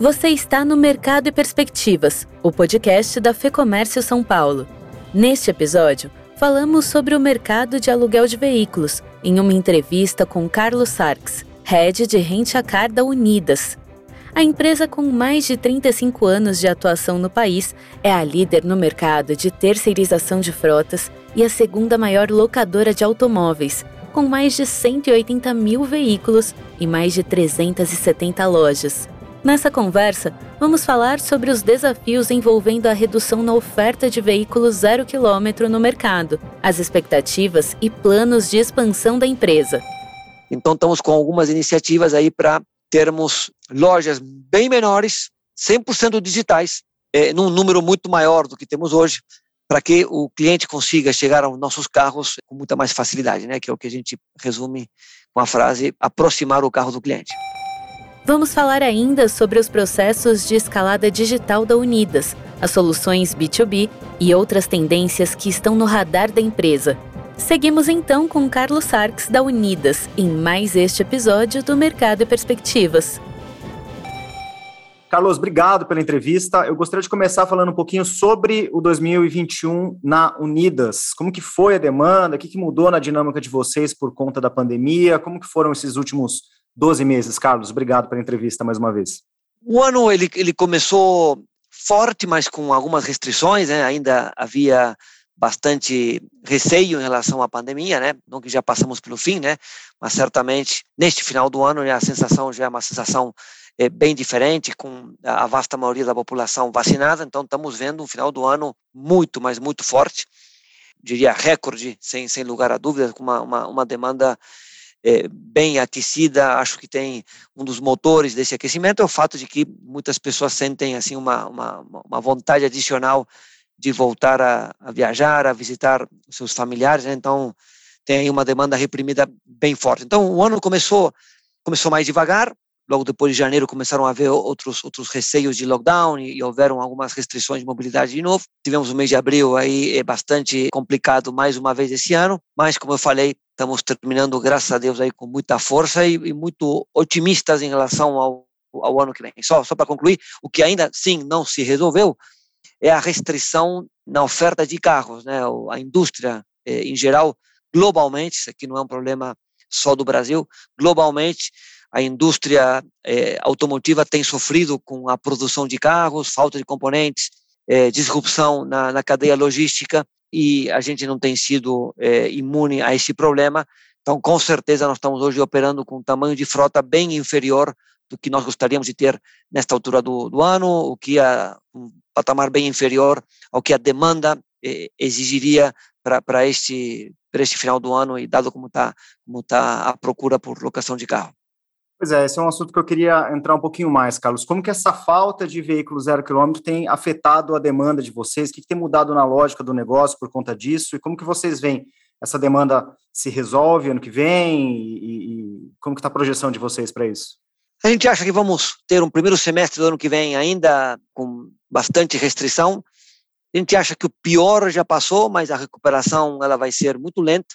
Você está no Mercado e Perspectivas, o podcast da Fecomércio São Paulo. Neste episódio, falamos sobre o mercado de aluguel de veículos em uma entrevista com Carlos Sarks, head de Rent a Car da Unidas. A empresa com mais de 35 anos de atuação no país é a líder no mercado de terceirização de frotas e a segunda maior locadora de automóveis, com mais de 180 mil veículos e mais de 370 lojas. Nessa conversa, vamos falar sobre os desafios envolvendo a redução na oferta de veículos zero quilômetro no mercado, as expectativas e planos de expansão da empresa. Então, estamos com algumas iniciativas aí para termos lojas bem menores, 100% digitais, é, num número muito maior do que temos hoje, para que o cliente consiga chegar aos nossos carros com muita mais facilidade, né? Que é o que a gente resume com a frase aproximar o carro do cliente. Vamos falar ainda sobre os processos de escalada digital da Unidas, as soluções B2B e outras tendências que estão no radar da empresa. Seguimos então com Carlos Sarks da Unidas em mais este episódio do Mercado e Perspectivas. Carlos, obrigado pela entrevista. Eu gostaria de começar falando um pouquinho sobre o 2021 na Unidas. Como que foi a demanda? O que, mudou na dinâmica de vocês por conta da pandemia? Como que foram esses últimos 12 meses, Carlos. Obrigado pela entrevista mais uma vez. O ano ele, ele começou forte, mas com algumas restrições, né? ainda havia bastante receio em relação à pandemia, né? Não que já passamos pelo fim, né? Mas certamente neste final do ano a sensação já é uma sensação é, bem diferente, com a vasta maioria da população vacinada. Então estamos vendo um final do ano muito, mas muito forte, diria recorde, sem sem lugar a dúvidas, com uma, uma, uma demanda é, bem aquecida, acho que tem um dos motores desse aquecimento é o fato de que muitas pessoas sentem assim uma, uma, uma vontade adicional de voltar a, a viajar, a visitar seus familiares, né? então tem aí uma demanda reprimida bem forte. Então o ano começou começou mais devagar, logo depois de janeiro começaram a haver outros outros receios de lockdown e, e houveram algumas restrições de mobilidade de novo. Tivemos o mês de abril aí é bastante complicado mais uma vez esse ano, mas como eu falei, estamos terminando graças a Deus aí com muita força e, e muito otimistas em relação ao, ao ano que vem. Só só para concluir, o que ainda sim não se resolveu é a restrição na oferta de carros, né? A indústria eh, em geral globalmente, isso aqui não é um problema só do Brasil, globalmente a indústria eh, automotiva tem sofrido com a produção de carros, falta de componentes, eh, disrupção na, na, cadeia logística e a gente não tem sido eh, imune a esse problema. Então, com certeza, nós estamos hoje operando com um tamanho de frota bem inferior do que nós gostaríamos de ter nesta altura do, do ano, o que é um patamar bem inferior ao que a demanda exigiria para este, este final do ano e dado como está como tá a procura por locação de carro. Pois é, esse é um assunto que eu queria entrar um pouquinho mais, Carlos. Como que essa falta de veículo zero quilômetro tem afetado a demanda de vocês? O que, que tem mudado na lógica do negócio por conta disso? E como que vocês veem essa demanda se resolve ano que vem? E, e como que está a projeção de vocês para isso? A gente acha que vamos ter um primeiro semestre do ano que vem ainda com bastante restrição. A gente acha que o pior já passou, mas a recuperação ela vai ser muito lenta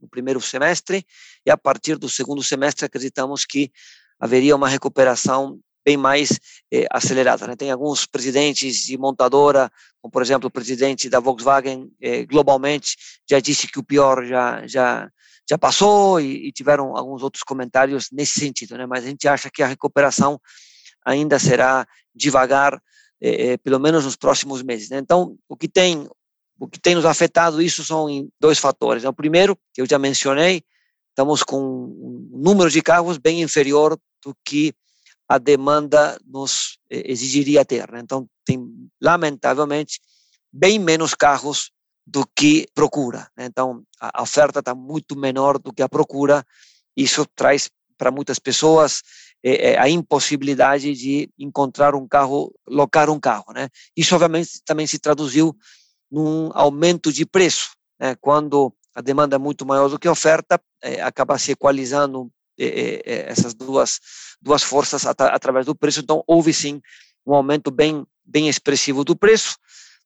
no primeiro semestre, e a partir do segundo semestre acreditamos que haveria uma recuperação bem mais eh, acelerada. Né? Tem alguns presidentes de montadora, como por exemplo o presidente da Volkswagen, eh, globalmente já disse que o pior já já já passou e, e, tiveram alguns outros comentários nesse sentido, né? Mas a gente acha que a recuperação ainda será devagar, eh, pelo menos nos próximos meses. Né? Então, o que tem o que tem nos afetado isso são dois fatores. O primeiro, que eu já mencionei, estamos com um número de carros bem inferior do que a demanda nos eh, exigiria ter. Né? Então, tem, lamentavelmente, bem menos carros do que procura. Né? Então, a oferta está muito menor do que a procura. Isso traz para muitas pessoas é, a impossibilidade de encontrar um carro, locar um carro. Né? Isso, obviamente, também se traduziu num aumento de preço. Né? Quando a demanda é muito maior do que a oferta, é, acaba se equalizando é, é, essas duas, duas forças at através do preço. Então, houve sim um aumento bem, bem expressivo do preço,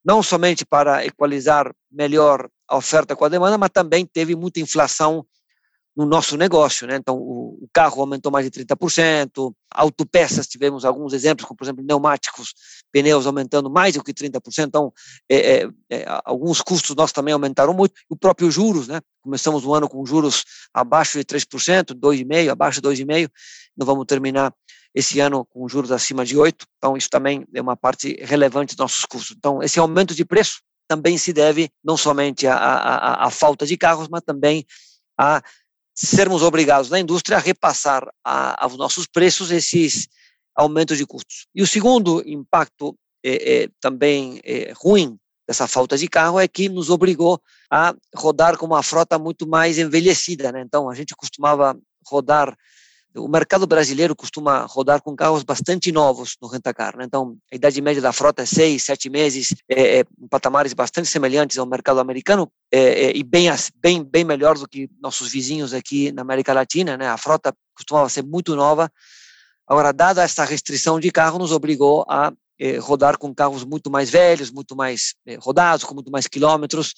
não somente para equalizar melhor a oferta com a demanda, mas também teve muita inflação no nosso negócio, né? Então, o, carro aumentou mais de 30%, autopeças, tivemos alguns exemplos, como, por exemplo, pneumáticos, pneus aumentando mais do que 30%, então, é, é, é, alguns custos nossos também aumentaram muito, o próprio juros, né? Começamos o ano com juros abaixo de 3%, 2,5%, abaixo de 2,5%, não vamos terminar esse ano com juros acima de 8%, então isso também é uma parte relevante dos nossos custos. Então, esse aumento de preço também se deve não somente à, à falta de carros, mas também a sermos obrigados na indústria a repassar a, aos nossos preços esses aumentos de custos. E o segundo impacto é, é, também é, ruim dessa falta de carro é que nos obrigou a rodar com uma frota muito mais envelhecida. Né? Então, a gente costumava rodar o mercado brasileiro costuma rodar com carros bastante novos no rentacar. Né? Então, a idade média da frota é seis, sete meses, é, é, em patamares bastante semelhantes ao mercado americano é, é, e bem, bem, bem melhor do que nossos vizinhos aqui na América Latina. Né? A frota costumava ser muito nova. Agora, dada essa restrição de carro, nos obrigou a é, rodar com carros muito mais velhos, muito mais é, rodados, com muito mais quilômetros,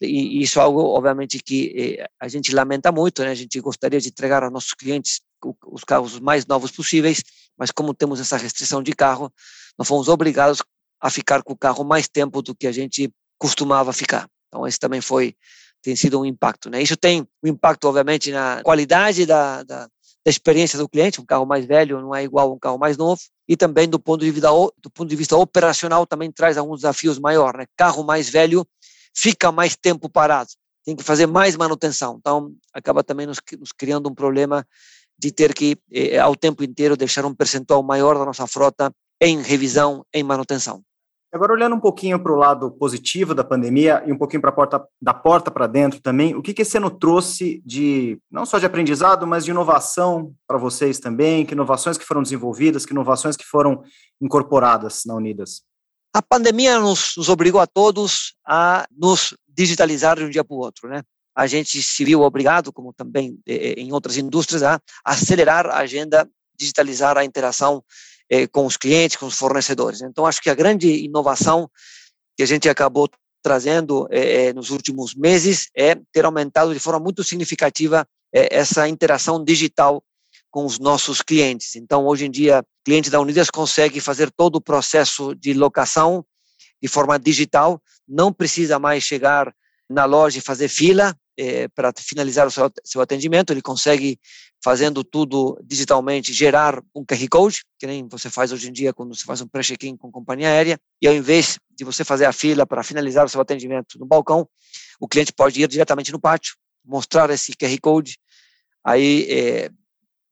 e isso é algo, obviamente, que a gente lamenta muito, né? A gente gostaria de entregar aos nossos clientes os carros mais novos possíveis, mas como temos essa restrição de carro, nós fomos obrigados a ficar com o carro mais tempo do que a gente costumava ficar. Então, esse também foi tem sido um impacto, né? Isso tem um impacto, obviamente, na qualidade da, da, da experiência do cliente. Um carro mais velho não é igual a um carro mais novo. E também do ponto de vista do ponto de vista operacional também traz alguns desafios maiores, né? Carro mais velho fica mais tempo parado, tem que fazer mais manutenção. Então, acaba também nos, nos criando um problema de ter que, eh, ao tempo inteiro, deixar um percentual maior da nossa frota em revisão, em manutenção. Agora, olhando um pouquinho para o lado positivo da pandemia e um pouquinho para a porta, da porta para dentro também, o que, que esse ano trouxe de, não só de aprendizado, mas de inovação para vocês também? Que inovações que foram desenvolvidas, que inovações que foram incorporadas na Unidas? A pandemia nos, nos obrigou a todos a nos digitalizar de um dia para o outro, né? A gente se viu obrigado, como também eh, em outras indústrias, a acelerar a agenda, digitalizar a interação eh, com os clientes, com os fornecedores. Então, acho que a grande inovação que a gente acabou trazendo eh, nos últimos meses é ter aumentado de forma muito significativa essa interação digital com os nossos clientes. Então, hoje em dia, o cliente da Unidas consegue fazer todo o processo de locação de forma digital, não precisa mais chegar na loja e fazer fila, é, para finalizar o seu, seu atendimento, ele consegue, fazendo tudo digitalmente, gerar um QR Code, que nem você faz hoje em dia quando você faz um pré-check-in com companhia aérea, e ao invés de você fazer a fila para finalizar o seu atendimento no balcão, o cliente pode ir diretamente no pátio, mostrar esse QR Code, aí é,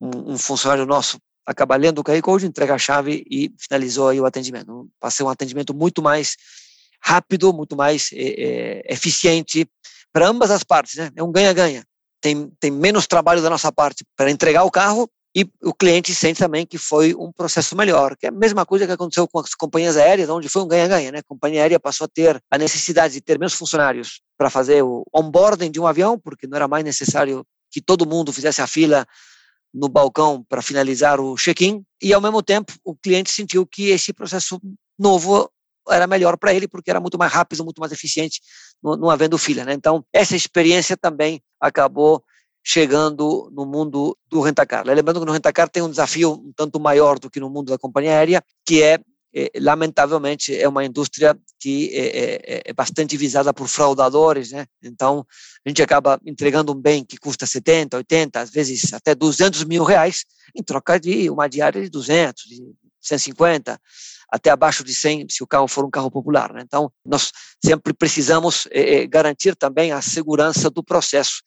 um, um funcionário nosso acaba lendo o QR Code, entrega a chave e finalizou aí o atendimento. Passei um atendimento muito mais rápido, muito mais é, eficiente para ambas as partes, né? É um ganha-ganha. Tem, tem menos trabalho da nossa parte para entregar o carro e o cliente sente também que foi um processo melhor, que é a mesma coisa que aconteceu com as companhias aéreas, onde foi um ganha-ganha, né? A companhia aérea passou a ter a necessidade de ter menos funcionários para fazer o onboarding de um avião, porque não era mais necessário que todo mundo fizesse a fila no balcão para finalizar o check-in, e ao mesmo tempo o cliente sentiu que esse processo novo era melhor para ele, porque era muito mais rápido, muito mais eficiente, não, havendo filha. Né? Então, essa experiência também acabou chegando no mundo do rentacar. Lembrando que no rentacar tem um desafio um tanto maior do que no mundo da companhia aérea, que é, é lamentavelmente, é uma indústria que é, é, é, bastante visada por fraudadores, né? Então, a gente acaba entregando um bem que custa 70, 80, às vezes até 200 mil reais, em troca de uma diária de 200, de 150, até abaixo de 100 se o carro for um carro popular. Né? Então, nós sempre precisamos é, garantir também a segurança do processo.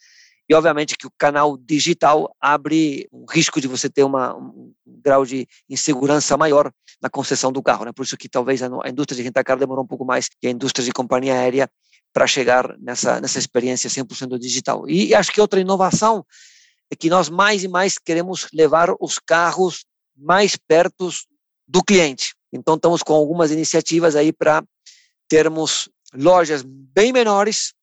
E, obviamente, que o canal digital abre um risco de você ter uma, um grau de insegurança maior na concessão do carro. Né? Por isso que talvez a, indústria de rentacar demorou um pouco mais que a indústria de companhia aérea para chegar nessa, nessa experiência 100% digital. E acho que outra inovação é que nós mais e mais queremos levar os carros mais perto do cliente. Então, estamos com algumas iniciativas aí para termos lojas bem menores,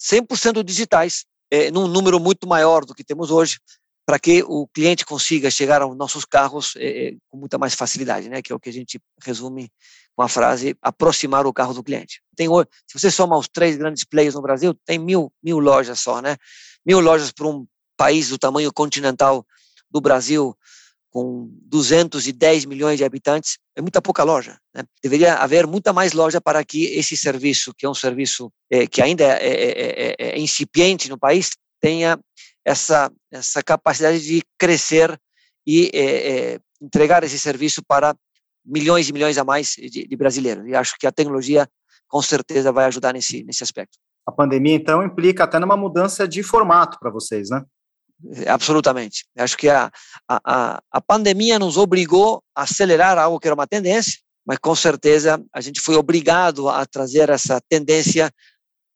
100% digitais, é, num número muito maior do que temos hoje, para que o cliente consiga chegar aos nossos carros é, com muita mais facilidade, né? Que é o que a gente resume com a frase aproximar o carro do cliente. Tem se você soma os três grandes players no Brasil, tem mil, mil lojas só, né? Mil lojas para um país do tamanho continental do Brasil, com 210 milhões de habitantes, é muita pouca loja. Né? Deveria haver muita mais loja para que esse serviço, que é um serviço é, que ainda é, é, é, incipiente no país, tenha essa, essa capacidade de crescer e entregar esse serviço para milhões e milhões a mais de, de brasileiros. E acho que a tecnologia, com certeza, vai ajudar nesse, nesse aspecto. A pandemia, então, implica até numa mudança de formato para vocês, né? Absolutamente. Acho que a, a, a pandemia nos obrigou a acelerar algo que era uma tendência, mas com certeza a gente foi obrigado a trazer essa tendência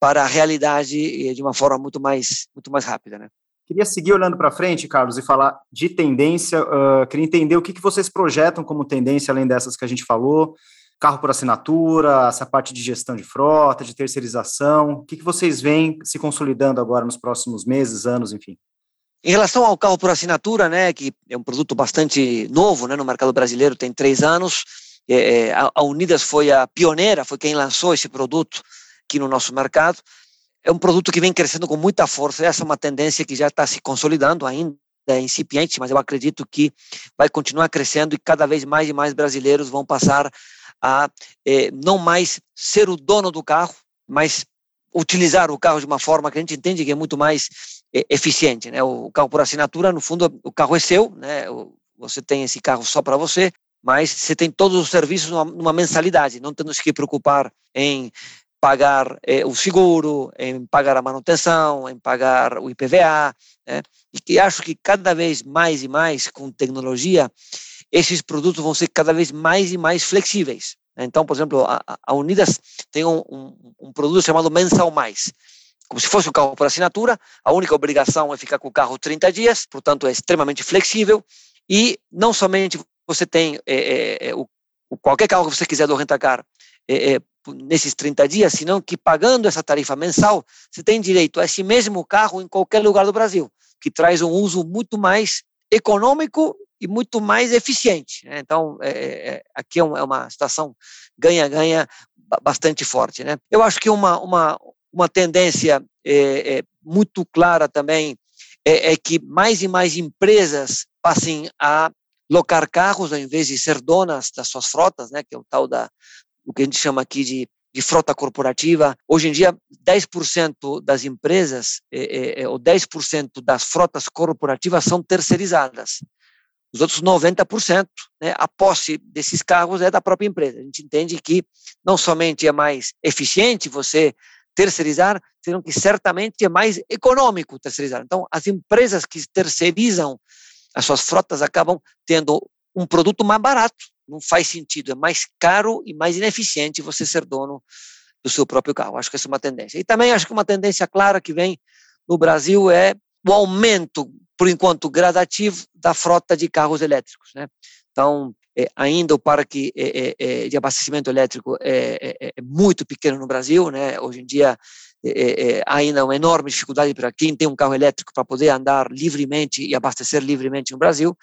para a realidade de uma forma muito mais, muito mais rápida, né? Queria seguir olhando para frente, Carlos, e falar de tendência. Uh, queria entender o que, que vocês projetam como tendência, além dessas que a gente falou. Carro por assinatura, essa parte de gestão de frota, de terceirização. O que, que vocês veem se consolidando agora nos próximos meses, anos, enfim? Em relação ao carro por assinatura, né, que é um produto bastante novo né, no mercado brasileiro, tem três anos, é, é a Unidas foi a pioneira, foi quem lançou esse produto aqui no nosso mercado. É um produto que vem crescendo com muita força, essa é uma tendência que já está se consolidando ainda, é incipiente, mas eu acredito que vai continuar crescendo e cada vez mais e mais brasileiros vão passar a é, não mais ser o dono do carro, mas utilizar o carro de uma forma que a gente entende que é muito mais eficiente, né? O carro por assinatura, no fundo, o carro é seu, né? Você tem esse carro só para você, mas você tem todos os serviços numa, numa mensalidade, não temos que preocupar em pagar eh, o seguro, em pagar a manutenção, em pagar o IPVA, né? e que acho que cada vez mais e mais com tecnologia esses produtos vão ser cada vez mais e mais flexíveis. Então, por exemplo, a, a Unidas tem um, um, um produto chamado Mensal Mais, como se fosse um carro por assinatura, a única obrigação é ficar com o carro 30 dias, portanto é extremamente flexível, e não somente você tem é, é, é o, qualquer carro que você quiser do rentacar é, é, nesses 30 dias, senão que pagando essa tarifa mensal, você tem direito a esse mesmo carro em qualquer lugar do Brasil, que traz um uso muito mais econômico e muito mais eficiente. Né? Então, é, aqui é uma situação ganha-ganha bastante forte. Né? Eu acho que uma, uma, uma tendência é, é, muito clara também é, é, que mais e mais empresas passem a locar carros ao invés de ser donas das suas frotas, né, que é o tal da o que a gente chama aqui de, de frota corporativa. Hoje em dia, 10% das empresas é, é, ou 10% das frotas corporativas são terceirizadas. Os outros 90%, né, a posse desses carros é da própria empresa. A gente entende que não somente é mais eficiente você terceirizar, senão que certamente é mais econômico terceirizar. Então, as empresas que terceirizam as suas frotas acabam tendo um produto mais barato. Não faz sentido, é mais caro e mais ineficiente você ser dono do seu próprio carro. Acho que essa é uma tendência. E também acho que uma tendência clara que vem no Brasil é o aumento, por enquanto, gradativo da frota de carros elétricos. Né? Então, ainda o parque é, é, de abastecimento elétrico é, é, muito pequeno no Brasil, né? Hoje em dia ainda uma enorme dificuldade para quem tem um carro elétrico para poder andar livremente e abastecer livremente no Brasil.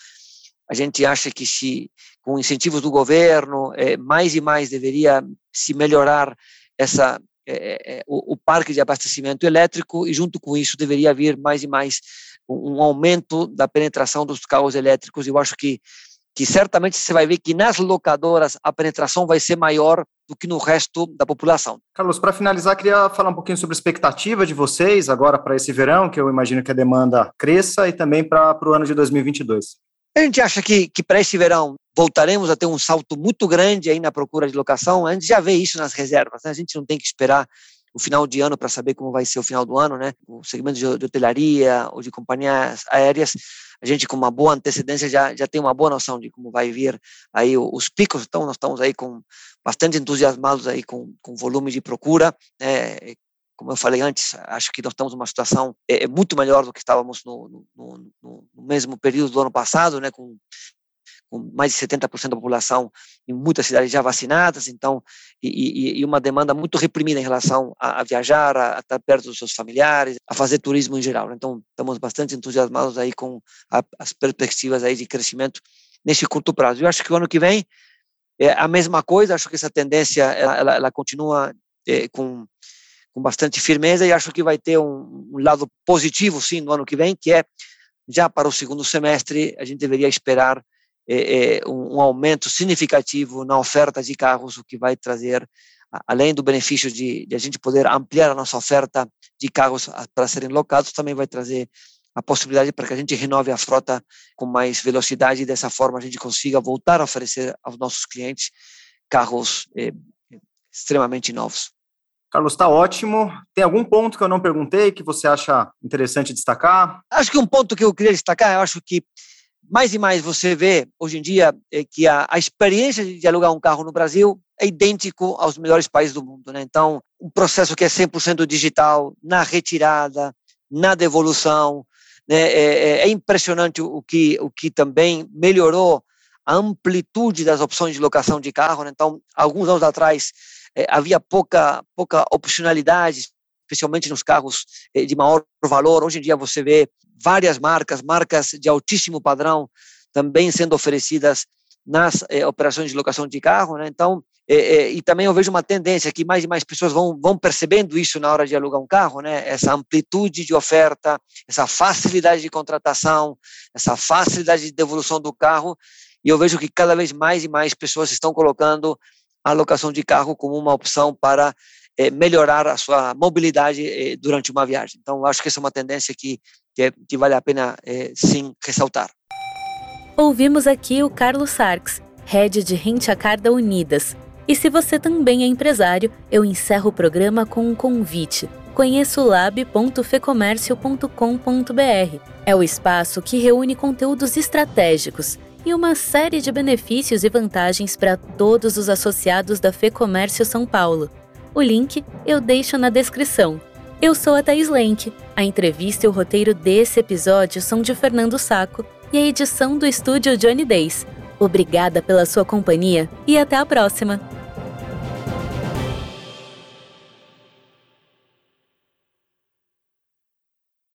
A gente acha que se com incentivos do governo mais e mais deveria se melhorar essa o, o parque de abastecimento elétrico e junto com isso deveria vir mais e mais um aumento da penetração dos carros elétricos. Eu acho que que certamente você vai ver que nas locadoras a penetração vai ser maior do que no resto da população. Carlos, para finalizar, queria falar um pouquinho sobre a expectativa de vocês agora para esse verão, que eu imagino que a demanda cresça, e também para o ano de 2022. A gente acha que, que para esse verão voltaremos a ter um salto muito grande aí na procura de locação. A gente já vê isso nas reservas, né? a gente não tem que esperar o final de ano para saber como vai ser o final do ano, né? O segmento de, de hotelaria ou de companhias aéreas a gente com uma boa antecedência já, já tem uma boa noção de como vai vir aí os picos, então nós estamos aí com bastante entusiasmados aí com, com volume de procura, né? como eu falei antes, acho que nós estamos numa situação é, é muito melhor do que estávamos no, no, no, no mesmo período do ano passado, né, com com mais de 70% da população em muitas cidades já vacinadas, então, e, e, e uma demanda muito reprimida em relação a, a viajar, a, a, estar perto dos seus familiares, a fazer turismo em geral. Então, estamos bastante entusiasmados aí com a, as perspectivas aí de crescimento nesse curto prazo. Eu acho que o ano que vem é a mesma coisa, acho que essa tendência, ela, ela, ela continua é, com com bastante firmeza e acho que vai ter um, um lado positivo, sim, no ano que vem, que é já para o segundo semestre a gente deveria esperar é, é, um, um, aumento significativo na oferta de carros, o que vai trazer, além do benefício de, de a gente poder ampliar a nossa oferta de carros para serem locados, também vai trazer a possibilidade para que a gente renove a frota com mais velocidade e dessa forma a gente consiga voltar a oferecer aos nossos clientes carros é, extremamente novos. Carlos, está ótimo. Tem algum ponto que eu não perguntei que você acha interessante destacar? Acho que um ponto que eu queria destacar, eu acho que mais e mais você vê hoje em dia é que a, a experiência de alugar um carro no Brasil é idêntico aos melhores países do mundo. Né? Então, um processo que é 100% digital, na retirada, na devolução. Né? É, é, é, impressionante o que, o que também melhorou a amplitude das opções de locação de carro. Né? Então, alguns anos atrás, é, havia pouca, pouca opcionalidade, especialmente nos carros é, de maior valor. Hoje em dia você vê várias marcas, marcas de altíssimo padrão, também sendo oferecidas nas é, operações de locação de carro, né? Então, é, e também eu vejo uma tendência que mais e mais pessoas vão, vão percebendo isso na hora de alugar um carro, né? Essa amplitude de oferta, essa facilidade de contratação, essa facilidade de devolução do carro, e eu vejo que cada vez mais e mais pessoas estão colocando a locação de carro como uma opção para é, melhorar a sua mobilidade é, durante uma viagem. Então, acho que essa é uma tendência que, que, que vale a pena, é, sim, ressaltar. Ouvimos aqui o Carlos Sarks, head de Rentacar da Unidas. E se você também é empresário, eu encerro o programa com um convite. Conheça o lab.fecomércio.com.br. É o espaço que reúne conteúdos estratégicos e uma série de benefícios e vantagens para todos os associados da FEComércio São Paulo. O link eu deixo na descrição. Eu sou a Thais Lenk. A entrevista e o roteiro desse episódio são de Fernando Saco e a edição do estúdio Johnny Days. Obrigada pela sua companhia e até a próxima!